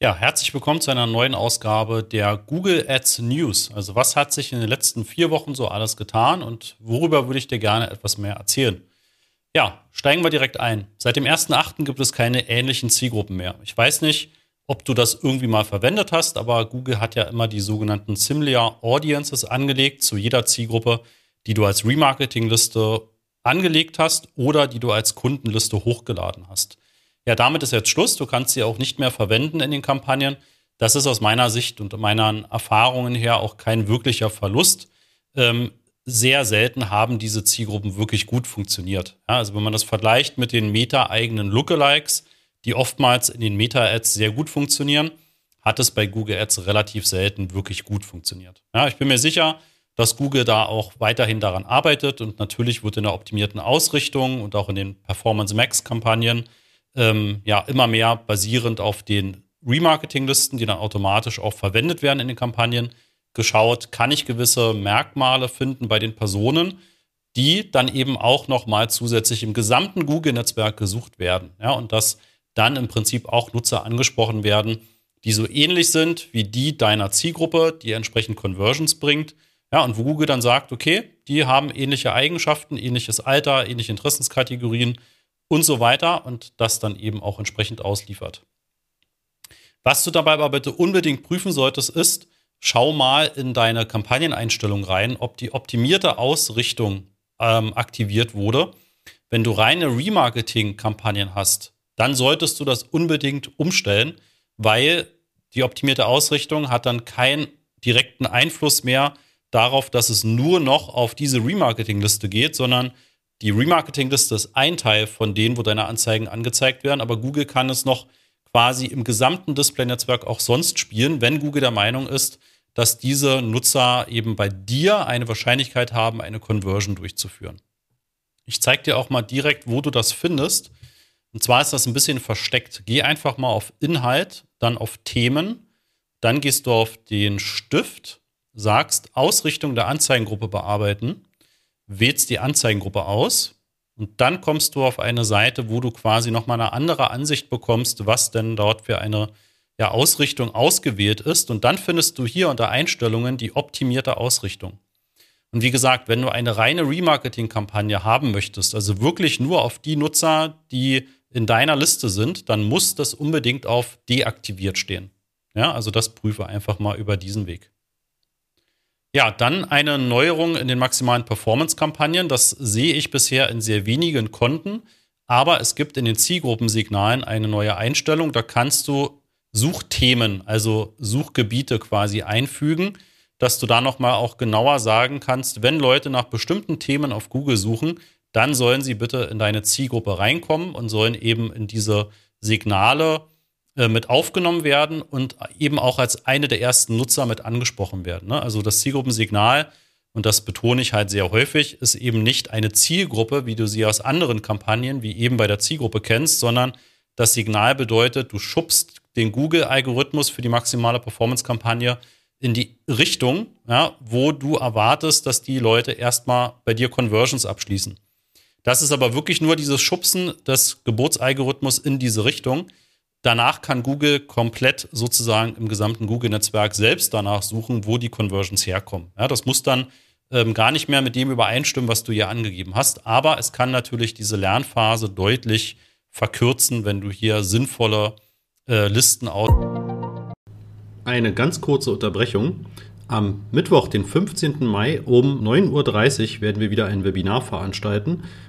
Ja, herzlich willkommen zu einer neuen Ausgabe der Google Ads News. Also was hat sich in den letzten vier Wochen so alles getan und worüber würde ich dir gerne etwas mehr erzählen? Ja, steigen wir direkt ein. Seit dem 1.8. gibt es keine ähnlichen Zielgruppen mehr. Ich weiß nicht, ob du das irgendwie mal verwendet hast, aber Google hat ja immer die sogenannten Similar Audiences angelegt zu jeder Zielgruppe, die du als Remarketing-Liste angelegt hast oder die du als Kundenliste hochgeladen hast ja, damit ist jetzt Schluss. Du kannst sie auch nicht mehr verwenden in den Kampagnen. Das ist aus meiner Sicht und meinen Erfahrungen her auch kein wirklicher Verlust. Ähm, sehr selten haben diese Zielgruppen wirklich gut funktioniert. Ja, also wenn man das vergleicht mit den Meta-eigenen Lookalikes, die oftmals in den Meta-Ads sehr gut funktionieren, hat es bei Google Ads relativ selten wirklich gut funktioniert. Ja, ich bin mir sicher, dass Google da auch weiterhin daran arbeitet und natürlich wird in der optimierten Ausrichtung und auch in den Performance Max-Kampagnen ähm, ja immer mehr basierend auf den Remarketing-Listen, die dann automatisch auch verwendet werden in den Kampagnen, geschaut, kann ich gewisse Merkmale finden bei den Personen, die dann eben auch nochmal zusätzlich im gesamten Google-Netzwerk gesucht werden. Ja, und dass dann im Prinzip auch Nutzer angesprochen werden, die so ähnlich sind wie die deiner Zielgruppe, die entsprechend Conversions bringt. Ja, und wo Google dann sagt, okay, die haben ähnliche Eigenschaften, ähnliches Alter, ähnliche Interessenskategorien, und so weiter und das dann eben auch entsprechend ausliefert. Was du dabei aber bitte unbedingt prüfen solltest, ist, schau mal in deine Kampagneneinstellung rein, ob die optimierte Ausrichtung ähm, aktiviert wurde. Wenn du reine Remarketing-Kampagnen hast, dann solltest du das unbedingt umstellen, weil die optimierte Ausrichtung hat dann keinen direkten Einfluss mehr darauf, dass es nur noch auf diese Remarketing-Liste geht, sondern die Remarketing-Liste ist ein Teil von denen, wo deine Anzeigen angezeigt werden, aber Google kann es noch quasi im gesamten Display-Netzwerk auch sonst spielen, wenn Google der Meinung ist, dass diese Nutzer eben bei dir eine Wahrscheinlichkeit haben, eine Conversion durchzuführen. Ich zeige dir auch mal direkt, wo du das findest. Und zwar ist das ein bisschen versteckt. Geh einfach mal auf Inhalt, dann auf Themen, dann gehst du auf den Stift, sagst Ausrichtung der Anzeigengruppe bearbeiten wählst die Anzeigengruppe aus und dann kommst du auf eine Seite, wo du quasi nochmal eine andere Ansicht bekommst, was denn dort für eine ja, Ausrichtung ausgewählt ist. Und dann findest du hier unter Einstellungen die optimierte Ausrichtung. Und wie gesagt, wenn du eine reine Remarketing-Kampagne haben möchtest, also wirklich nur auf die Nutzer, die in deiner Liste sind, dann muss das unbedingt auf deaktiviert stehen. Ja, also das prüfe einfach mal über diesen Weg. Ja, dann eine Neuerung in den maximalen Performance-Kampagnen. Das sehe ich bisher in sehr wenigen Konten. Aber es gibt in den Zielgruppensignalen eine neue Einstellung. Da kannst du Suchthemen, also Suchgebiete quasi einfügen, dass du da nochmal auch genauer sagen kannst, wenn Leute nach bestimmten Themen auf Google suchen, dann sollen sie bitte in deine Zielgruppe reinkommen und sollen eben in diese Signale mit aufgenommen werden und eben auch als eine der ersten Nutzer mit angesprochen werden. Ne? Also das Zielgruppensignal, und das betone ich halt sehr häufig, ist eben nicht eine Zielgruppe, wie du sie aus anderen Kampagnen, wie eben bei der Zielgruppe kennst, sondern das Signal bedeutet, du schubst den Google-Algorithmus für die maximale Performance-Kampagne in die Richtung, ja, wo du erwartest, dass die Leute erstmal bei dir Conversions abschließen. Das ist aber wirklich nur dieses Schubsen des Geburtsalgorithmus in diese Richtung. Danach kann Google komplett sozusagen im gesamten Google-Netzwerk selbst danach suchen, wo die Conversions herkommen. Ja, das muss dann ähm, gar nicht mehr mit dem übereinstimmen, was du hier angegeben hast. Aber es kann natürlich diese Lernphase deutlich verkürzen, wenn du hier sinnvolle äh, Listen aus. Eine ganz kurze Unterbrechung. Am Mittwoch, den 15. Mai um 9.30 Uhr werden wir wieder ein Webinar veranstalten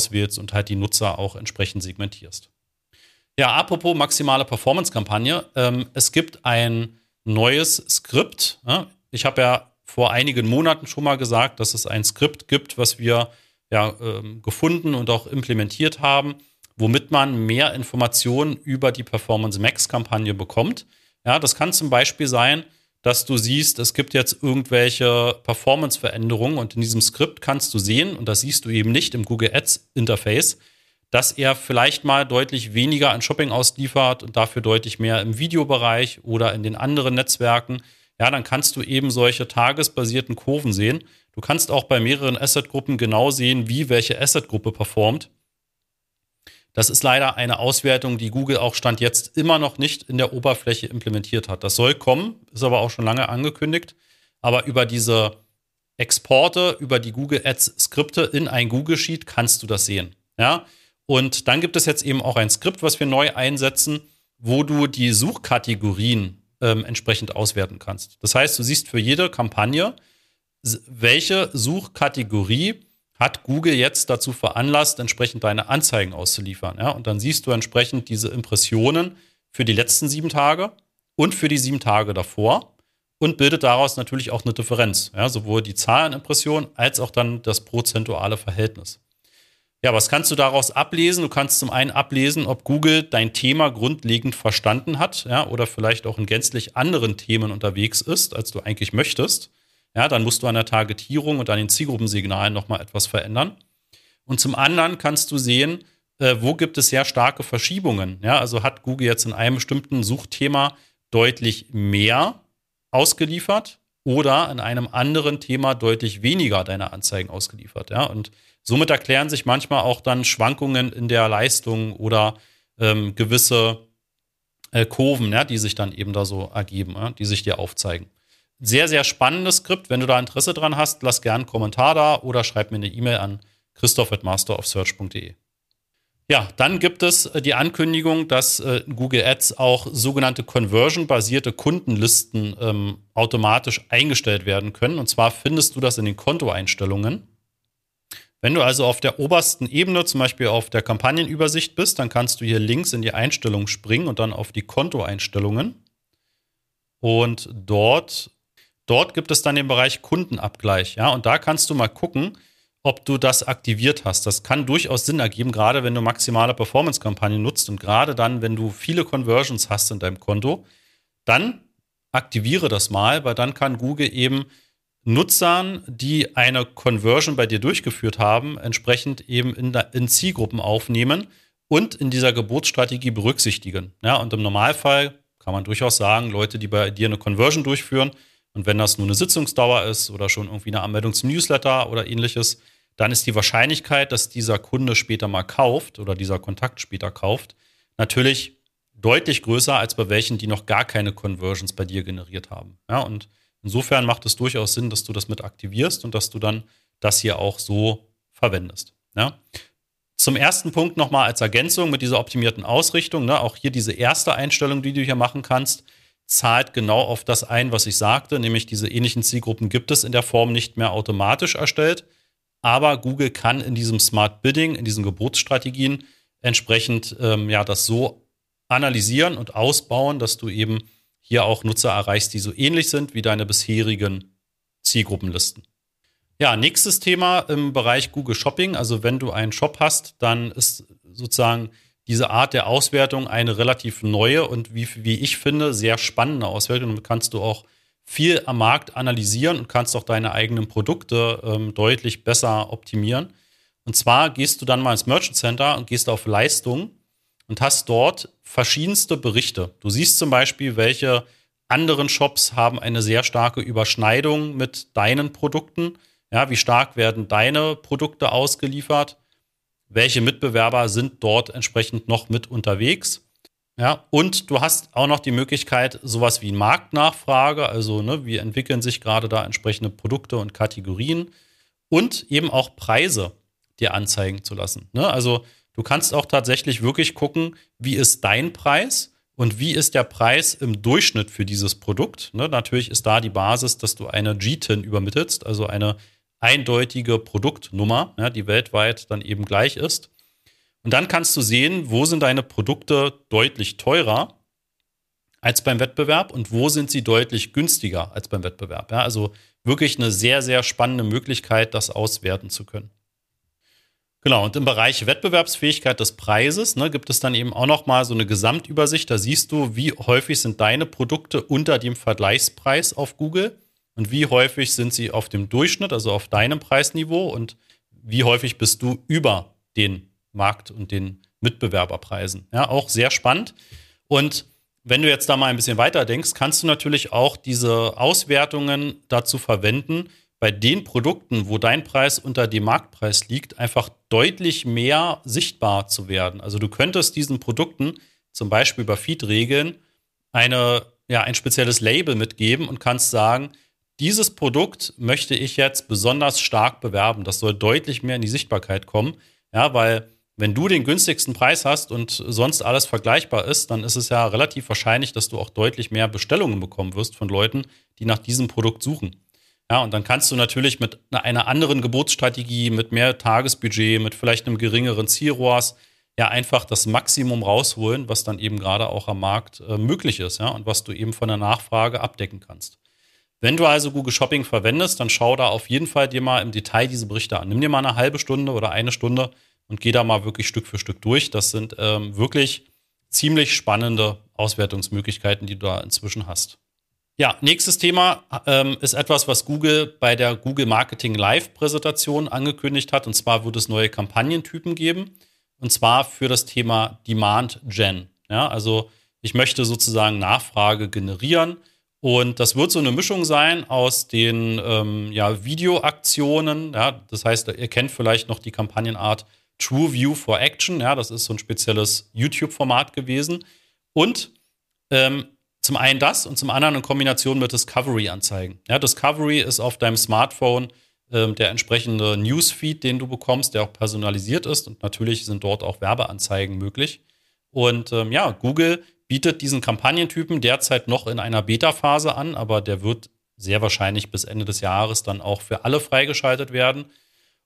Auswählst und halt die Nutzer auch entsprechend segmentierst. Ja, apropos maximale Performance-Kampagne. Ähm, es gibt ein neues Skript. Ja? Ich habe ja vor einigen Monaten schon mal gesagt, dass es ein Skript gibt, was wir ja, ähm, gefunden und auch implementiert haben, womit man mehr Informationen über die Performance Max-Kampagne bekommt. Ja, das kann zum Beispiel sein, dass du siehst, es gibt jetzt irgendwelche Performance-Veränderungen und in diesem Skript kannst du sehen, und das siehst du eben nicht im Google Ads Interface, dass er vielleicht mal deutlich weniger an Shopping ausliefert und dafür deutlich mehr im Videobereich oder in den anderen Netzwerken. Ja, dann kannst du eben solche tagesbasierten Kurven sehen. Du kannst auch bei mehreren Asset-Gruppen genau sehen, wie welche Asset-Gruppe performt. Das ist leider eine Auswertung, die Google auch Stand jetzt immer noch nicht in der Oberfläche implementiert hat. Das soll kommen, ist aber auch schon lange angekündigt. Aber über diese Exporte, über die Google Ads Skripte in ein Google Sheet kannst du das sehen. Ja. Und dann gibt es jetzt eben auch ein Skript, was wir neu einsetzen, wo du die Suchkategorien ähm, entsprechend auswerten kannst. Das heißt, du siehst für jede Kampagne, welche Suchkategorie hat Google jetzt dazu veranlasst, entsprechend deine Anzeigen auszuliefern. Ja? Und dann siehst du entsprechend diese Impressionen für die letzten sieben Tage und für die sieben Tage davor und bildet daraus natürlich auch eine Differenz. Ja? Sowohl die Zahl an Impressionen als auch dann das prozentuale Verhältnis. Ja, was kannst du daraus ablesen? Du kannst zum einen ablesen, ob Google dein Thema grundlegend verstanden hat, ja, oder vielleicht auch in gänzlich anderen Themen unterwegs ist, als du eigentlich möchtest. Ja, dann musst du an der Targetierung und an den Zielgruppensignalen nochmal etwas verändern. Und zum anderen kannst du sehen, äh, wo gibt es sehr starke Verschiebungen. Ja, also hat Google jetzt in einem bestimmten Suchthema deutlich mehr ausgeliefert oder in einem anderen Thema deutlich weniger deine Anzeigen ausgeliefert. Ja, und somit erklären sich manchmal auch dann Schwankungen in der Leistung oder ähm, gewisse äh, Kurven, ja, die sich dann eben da so ergeben, ja, die sich dir aufzeigen sehr, sehr spannendes Skript. Wenn du da Interesse dran hast, lass gerne einen Kommentar da oder schreib mir eine E-Mail an christoph.masterofsearch.de. Ja, dann gibt es äh, die Ankündigung, dass äh, Google Ads auch sogenannte conversion-basierte Kundenlisten ähm, automatisch eingestellt werden können. Und zwar findest du das in den Kontoeinstellungen. Wenn du also auf der obersten Ebene, zum Beispiel auf der Kampagnenübersicht bist, dann kannst du hier links in die Einstellungen springen und dann auf die Kontoeinstellungen. Und dort Dort gibt es dann den Bereich Kundenabgleich, ja, und da kannst du mal gucken, ob du das aktiviert hast. Das kann durchaus Sinn ergeben, gerade wenn du maximale Performance-Kampagnen nutzt und gerade dann, wenn du viele Conversions hast in deinem Konto, dann aktiviere das mal, weil dann kann Google eben Nutzern, die eine Conversion bei dir durchgeführt haben, entsprechend eben in, in Zielgruppen aufnehmen und in dieser Geburtsstrategie berücksichtigen. Ja, und im Normalfall kann man durchaus sagen, Leute, die bei dir eine Conversion durchführen, und wenn das nur eine Sitzungsdauer ist oder schon irgendwie eine Anmeldung zum Newsletter oder ähnliches, dann ist die Wahrscheinlichkeit, dass dieser Kunde später mal kauft oder dieser Kontakt später kauft, natürlich deutlich größer als bei welchen, die noch gar keine Conversions bei dir generiert haben. Ja, und insofern macht es durchaus Sinn, dass du das mit aktivierst und dass du dann das hier auch so verwendest. Ja. Zum ersten Punkt nochmal als Ergänzung mit dieser optimierten Ausrichtung, ne, auch hier diese erste Einstellung, die du hier machen kannst, zahlt genau auf das ein, was ich sagte, nämlich diese ähnlichen Zielgruppen gibt es in der Form nicht mehr automatisch erstellt. Aber Google kann in diesem Smart Bidding, in diesen Geburtsstrategien entsprechend ähm, ja das so analysieren und ausbauen, dass du eben hier auch Nutzer erreichst, die so ähnlich sind wie deine bisherigen Zielgruppenlisten. Ja, nächstes Thema im Bereich Google Shopping. Also wenn du einen Shop hast, dann ist sozusagen diese Art der Auswertung eine relativ neue und wie, wie ich finde, sehr spannende Auswertung. Damit kannst du auch viel am Markt analysieren und kannst auch deine eigenen Produkte ähm, deutlich besser optimieren. Und zwar gehst du dann mal ins Merchant Center und gehst auf Leistung und hast dort verschiedenste Berichte. Du siehst zum Beispiel, welche anderen Shops haben eine sehr starke Überschneidung mit deinen Produkten. Ja, wie stark werden deine Produkte ausgeliefert? Welche Mitbewerber sind dort entsprechend noch mit unterwegs. Ja, und du hast auch noch die Möglichkeit, sowas wie Marktnachfrage, also ne, wie entwickeln sich gerade da entsprechende Produkte und Kategorien und eben auch Preise dir anzeigen zu lassen. Ne? Also du kannst auch tatsächlich wirklich gucken, wie ist dein Preis und wie ist der Preis im Durchschnitt für dieses Produkt. Ne? Natürlich ist da die Basis, dass du eine GTIN übermittelst, also eine eindeutige Produktnummer, ja, die weltweit dann eben gleich ist. Und dann kannst du sehen, wo sind deine Produkte deutlich teurer als beim Wettbewerb und wo sind sie deutlich günstiger als beim Wettbewerb. Ja, also wirklich eine sehr, sehr spannende Möglichkeit, das auswerten zu können. Genau, und im Bereich Wettbewerbsfähigkeit des Preises ne, gibt es dann eben auch noch mal so eine Gesamtübersicht. Da siehst du, wie häufig sind deine Produkte unter dem Vergleichspreis auf Google und wie häufig sind sie auf dem Durchschnitt, also auf deinem Preisniveau und wie häufig bist du über den Markt und den Mitbewerberpreisen. Ja, auch sehr spannend. Und wenn du jetzt da mal ein bisschen weiter denkst, kannst du natürlich auch diese Auswertungen dazu verwenden, bei den Produkten, wo dein Preis unter dem Marktpreis liegt, einfach deutlich mehr sichtbar zu werden. Also du könntest diesen Produkten zum Beispiel über Feed-Regeln eine, ja, ein spezielles Label mitgeben und kannst sagen, dieses Produkt möchte ich jetzt besonders stark bewerben. Das soll deutlich mehr in die Sichtbarkeit kommen. Ja, weil wenn du den günstigsten Preis hast und sonst alles vergleichbar ist, dann ist es ja relativ wahrscheinlich, dass du auch deutlich mehr Bestellungen bekommen wirst von Leuten, die nach diesem Produkt suchen. Ja, und dann kannst du natürlich mit einer anderen Geburtsstrategie, mit mehr Tagesbudget, mit vielleicht einem geringeren Zielrohrs, ja einfach das Maximum rausholen, was dann eben gerade auch am Markt äh, möglich ist, ja, und was du eben von der Nachfrage abdecken kannst. Wenn du also Google Shopping verwendest, dann schau da auf jeden Fall dir mal im Detail diese Berichte an. Nimm dir mal eine halbe Stunde oder eine Stunde und geh da mal wirklich Stück für Stück durch. Das sind ähm, wirklich ziemlich spannende Auswertungsmöglichkeiten, die du da inzwischen hast. Ja, nächstes Thema ähm, ist etwas, was Google bei der Google Marketing Live Präsentation angekündigt hat. Und zwar wird es neue Kampagnentypen geben. Und zwar für das Thema Demand Gen. Ja, also ich möchte sozusagen Nachfrage generieren. Und das wird so eine Mischung sein aus den ähm, ja, Videoaktionen. Ja, das heißt, ihr kennt vielleicht noch die Kampagnenart True View for Action. Ja, das ist so ein spezielles YouTube-Format gewesen. Und ähm, zum einen das und zum anderen in Kombination mit Discovery-Anzeigen. Ja, Discovery ist auf deinem Smartphone ähm, der entsprechende Newsfeed, den du bekommst, der auch personalisiert ist. Und natürlich sind dort auch Werbeanzeigen möglich. Und ähm, ja, Google bietet diesen Kampagnentypen derzeit noch in einer Beta-Phase an, aber der wird sehr wahrscheinlich bis Ende des Jahres dann auch für alle freigeschaltet werden.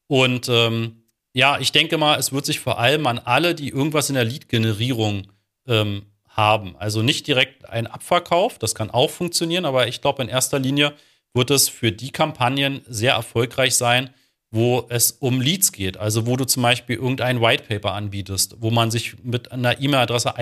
Und ähm, ja, ich denke mal, es wird sich vor allem an alle, die irgendwas in der Lead-Generierung ähm, haben. Also nicht direkt ein Abverkauf, das kann auch funktionieren, aber ich glaube, in erster Linie wird es für die Kampagnen sehr erfolgreich sein, wo es um Leads geht. Also wo du zum Beispiel irgendein White Paper anbietest, wo man sich mit einer E-Mail-Adresse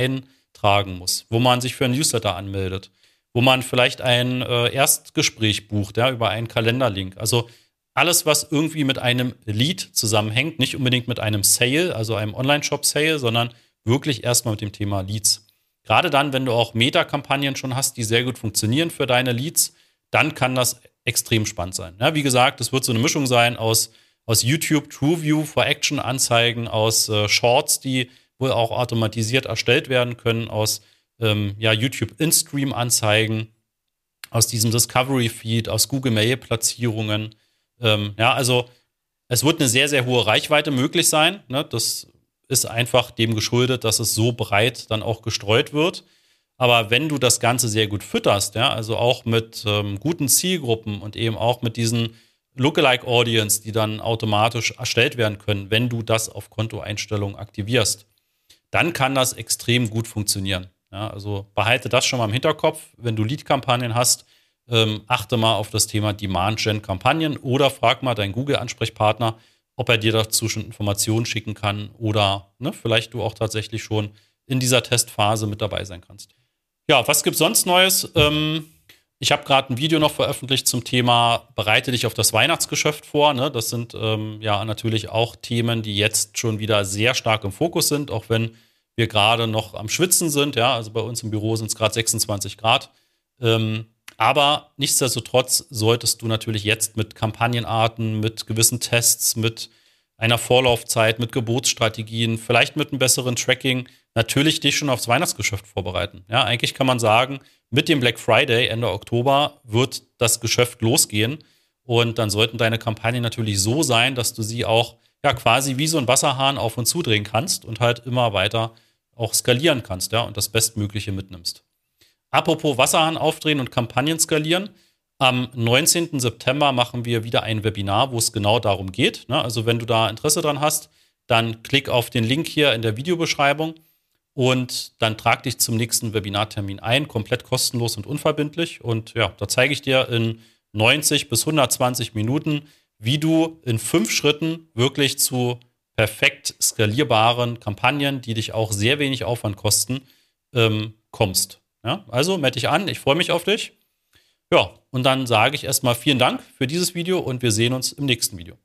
eintragen muss, wo man sich für ein Newsletter anmeldet, wo man vielleicht ein äh, Erstgespräch bucht, ja, über einen Kalenderlink. Also alles, was irgendwie mit einem Lead zusammenhängt, nicht unbedingt mit einem Sale, also einem Online-Shop-Sale, sondern wirklich erstmal mit dem Thema Leads. Gerade dann, wenn du auch Meta-Kampagnen schon hast, die sehr gut funktionieren für deine Leads, dann kann das extrem spannend sein. Ja, wie gesagt, es wird so eine Mischung sein aus, aus YouTube TrueView for Action Anzeigen, aus äh, Shorts, die wohl auch automatisiert erstellt werden können, aus ähm, ja, YouTube In-Stream Anzeigen, aus diesem Discovery Feed, aus Google Mail Platzierungen. Ähm, ja, also es wird eine sehr, sehr hohe Reichweite möglich sein. Ne? Das ist einfach dem geschuldet, dass es so breit dann auch gestreut wird. Aber wenn du das Ganze sehr gut fütterst, ja, also auch mit ähm, guten Zielgruppen und eben auch mit diesen Lookalike Audience, die dann automatisch erstellt werden können, wenn du das auf Kontoeinstellungen aktivierst, dann kann das extrem gut funktionieren. Ja, also behalte das schon mal im Hinterkopf, wenn du Lead-Kampagnen hast, ähm, achte mal auf das Thema Demand-Gen-Kampagnen oder frag mal deinen Google-Ansprechpartner, ob er dir dazu schon Informationen schicken kann oder ne, vielleicht du auch tatsächlich schon in dieser Testphase mit dabei sein kannst. Ja, was gibt sonst Neues? Ähm, ich habe gerade ein Video noch veröffentlicht zum Thema Bereite dich auf das Weihnachtsgeschäft vor. Ne? Das sind ähm, ja natürlich auch Themen, die jetzt schon wieder sehr stark im Fokus sind, auch wenn wir gerade noch am Schwitzen sind. Ja, also bei uns im Büro sind es gerade 26 Grad. Ähm, aber nichtsdestotrotz solltest du natürlich jetzt mit Kampagnenarten, mit gewissen Tests, mit einer Vorlaufzeit, mit Geburtsstrategien, vielleicht mit einem besseren Tracking natürlich dich schon aufs Weihnachtsgeschäft vorbereiten. Ja, eigentlich kann man sagen, mit dem Black Friday Ende Oktober wird das Geschäft losgehen und dann sollten deine Kampagnen natürlich so sein, dass du sie auch ja quasi wie so ein Wasserhahn auf und zudrehen kannst und halt immer weiter auch skalieren kannst, ja, und das Bestmögliche mitnimmst. Apropos Wasserhahn aufdrehen und Kampagnen skalieren. Am 19. September machen wir wieder ein Webinar, wo es genau darum geht. Ne? Also wenn du da Interesse dran hast, dann klick auf den Link hier in der Videobeschreibung und dann trag dich zum nächsten Webinartermin ein, komplett kostenlos und unverbindlich. Und ja, da zeige ich dir in 90 bis 120 Minuten, wie du in fünf Schritten wirklich zu perfekt skalierbaren Kampagnen, die dich auch sehr wenig Aufwand kosten, ähm, kommst. Ja? Also melde dich an, ich freue mich auf dich. Ja, und dann sage ich erstmal vielen Dank für dieses Video und wir sehen uns im nächsten Video.